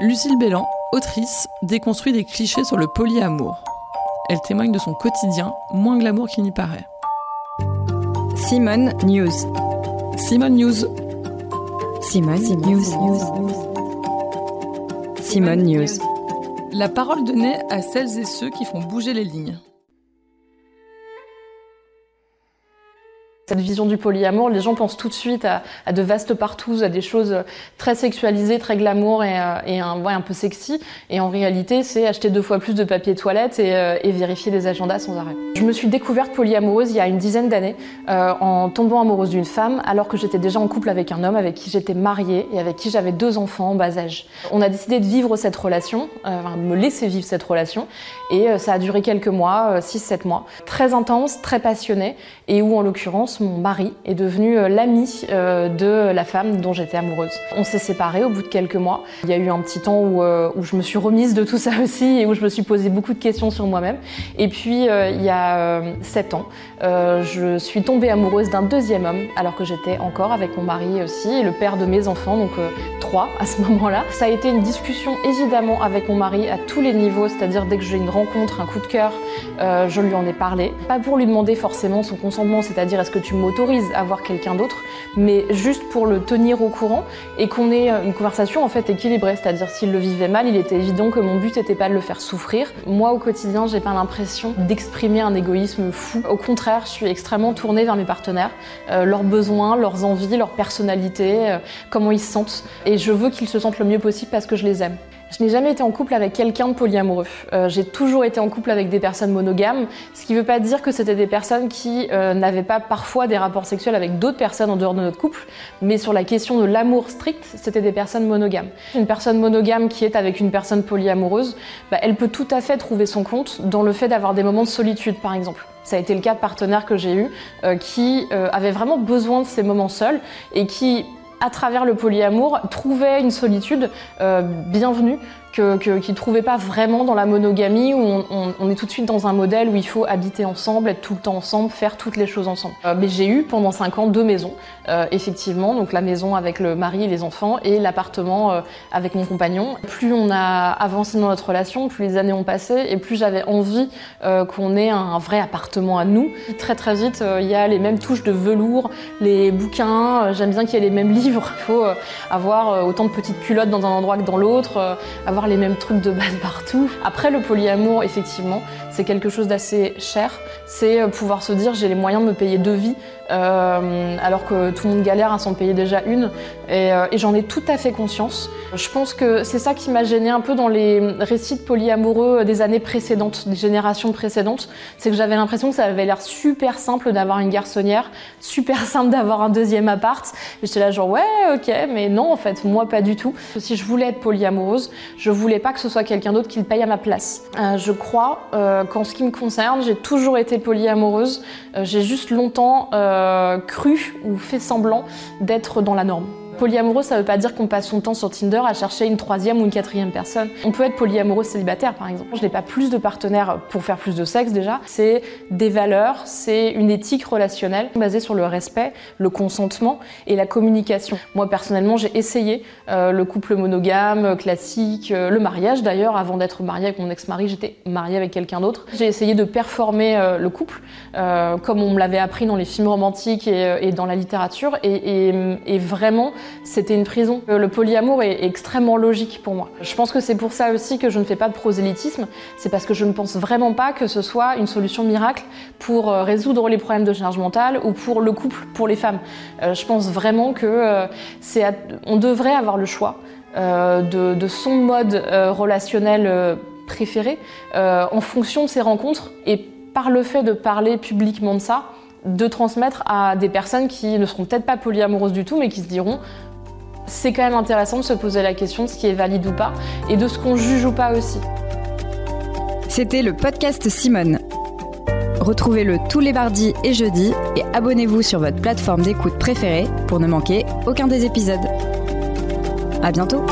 Lucille Bélan, autrice, déconstruit des clichés sur le polyamour. Elle témoigne de son quotidien, moins glamour qu'il n'y paraît. Simone News. Simone News. Simone, News. Simone News. La parole donnée à celles et ceux qui font bouger les lignes. Cette vision du polyamour, les gens pensent tout de suite à, de vastes partous, à des choses très sexualisées, très glamour et, euh, et un, ouais, un peu sexy. Et en réalité, c'est acheter deux fois plus de papier toilette et, euh, vérifier des agendas sans arrêt. Je me suis découverte polyamoureuse il y a une dizaine d'années euh, en tombant amoureuse d'une femme alors que j'étais déjà en couple avec un homme avec qui j'étais mariée et avec qui j'avais deux enfants en bas âge. On a décidé de vivre cette relation, enfin, de me laisser vivre cette relation et ça a duré quelques mois, 6-7 mois. Très intense, très passionnée et où en l'occurrence mon mari est devenu euh, l'ami euh, de la femme dont j'étais amoureuse. On s'est séparés au bout de quelques mois. Il y a eu un petit temps où, euh, où, je me suis remise de tout ça aussi et où je me suis posé beaucoup de questions sur moi-même. Et puis il y a sept ans, je suis tombée amoureuse d'un deuxième homme alors que j'étais encore avec mon mari aussi le père de mes enfants, donc trois à ce moment-là. Ça a été une discussion évidemment avec mon mari à tous les niveaux, c'est-à-dire dès que j'ai une rencontre, un coup de cœur, je lui en ai parlé. Pas pour lui demander forcément son consentement, c'est-à-dire est-ce que tu m'autorises à voir quelqu'un d'autre, mais juste pour le tenir au courant et qu'on ait une conversation en fait équilibrée. C'est-à-dire s'il le vivait mal, il était évident que mon but n'était pas de le faire souffrir. Moi au quotidien, j'ai pas l'impression d'exprimer un égoïsme fou. Au contraire, je suis extrêmement tournée vers mes partenaires, euh, leurs besoins, leurs envies, leur personnalité, euh, comment ils se sentent. Et je veux qu'ils se sentent le mieux possible parce que je les aime. Je n'ai jamais été en couple avec quelqu'un de polyamoureux. Euh, j'ai toujours été en couple avec des personnes monogames, ce qui ne veut pas dire que c'était des personnes qui euh, n'avaient pas parfois des rapports sexuels avec d'autres personnes en dehors de notre couple, mais sur la question de l'amour strict, c'était des personnes monogames. Une personne monogame qui est avec une personne polyamoureuse, bah, elle peut tout à fait trouver son compte dans le fait d'avoir des moments de solitude, par exemple. Ça a été le cas de partenaires que j'ai eus euh, qui avaient vraiment besoin de ces moments seuls et qui à travers le polyamour, trouver une solitude euh, bienvenue que, que, qui ne trouvait pas vraiment dans la monogamie où on, est tout de suite dans un modèle où il faut habiter ensemble, être tout le temps ensemble, faire toutes les choses ensemble. Euh, mais j'ai eu pendant 5 ans deux maisons, euh, effectivement, donc la maison avec le mari et les enfants et l'appartement euh, avec mon compagnon. Plus on a avancé dans notre relation, plus les années ont passé et plus j'avais envie qu'on ait un vrai appartement à nous. Très très vite, il y a les mêmes touches de velours, les bouquins, j'aime bien qu'il y ait les mêmes livres. Il faut avoir autant de petites culottes dans un endroit que dans l'autre, avoir les mêmes trucs de base partout. Après, le polyamour, effectivement, c'est quelque chose d'assez cher. C'est euh, pouvoir se dire j'ai les moyens de me payer deux vies euh, alors que tout le monde galère à s'en payer déjà une. Et, euh, et j'en ai tout à fait conscience. Je pense que c'est ça qui m'a gêné un peu dans les récits de polyamoureux des années précédentes, des générations précédentes. C'est que j'avais l'impression que ça avait l'air super simple d'avoir une garçonnière, super simple d'avoir un deuxième appart. J'étais là genre ouais, ok, mais non, en fait, moi pas du tout. Si je voulais être polyamoureuse, je voulais pas que ce soit quelqu'un d'autre qui le paye à ma place. Euh, je crois euh, qu'en ce qui me concerne, j'ai toujours été polyamoureuse. Euh, j'ai juste longtemps cru ou fait semblant d'être dans la norme. Polyamoureux, ça veut pas dire qu'on passe son temps sur Tinder à chercher une troisième ou une quatrième personne. On peut être polyamoureux célibataire, par exemple. Je n'ai pas plus de partenaires pour faire plus de sexe déjà. C'est des valeurs, c'est une éthique relationnelle basée sur le respect, le consentement et la communication. Moi, personnellement, j'ai essayé euh, le couple monogame, classique, euh, le mariage d'ailleurs. Avant d'être mariée avec mon ex-mari, j'étais mariée avec quelqu'un d'autre. J'ai essayé de performer euh, le couple, euh, comme on me l'avait appris dans les films romantiques et, euh, dans la littérature. Et vraiment, c'était une prison. Euh, Le polyamour est extrêmement logique pour moi. Je pense que c'est pour ça aussi que je ne fais pas de prosélytisme. C'est parce que je ne pense vraiment pas que ce soit une solution miracle pour euh, résoudre les problèmes de charge mentale ou pour le couple, pour les femmes. Euh, je pense vraiment que c'est, on devrait avoir le choix de, de, son mode relationnel préféré en fonction de ses rencontres et par le fait de parler publiquement de ça, de transmettre à des personnes qui ne seront peut-être pas polyamoureuses du tout, mais qui se diront c'est quand même intéressant de se poser la question de ce qui est valide ou pas et de ce qu'on juge ou pas aussi. C'était le podcast Simone. Retrouvez-le tous les mardis et jeudis et abonnez-vous sur votre plateforme d'écoute préférée pour ne manquer aucun des épisodes. À bientôt!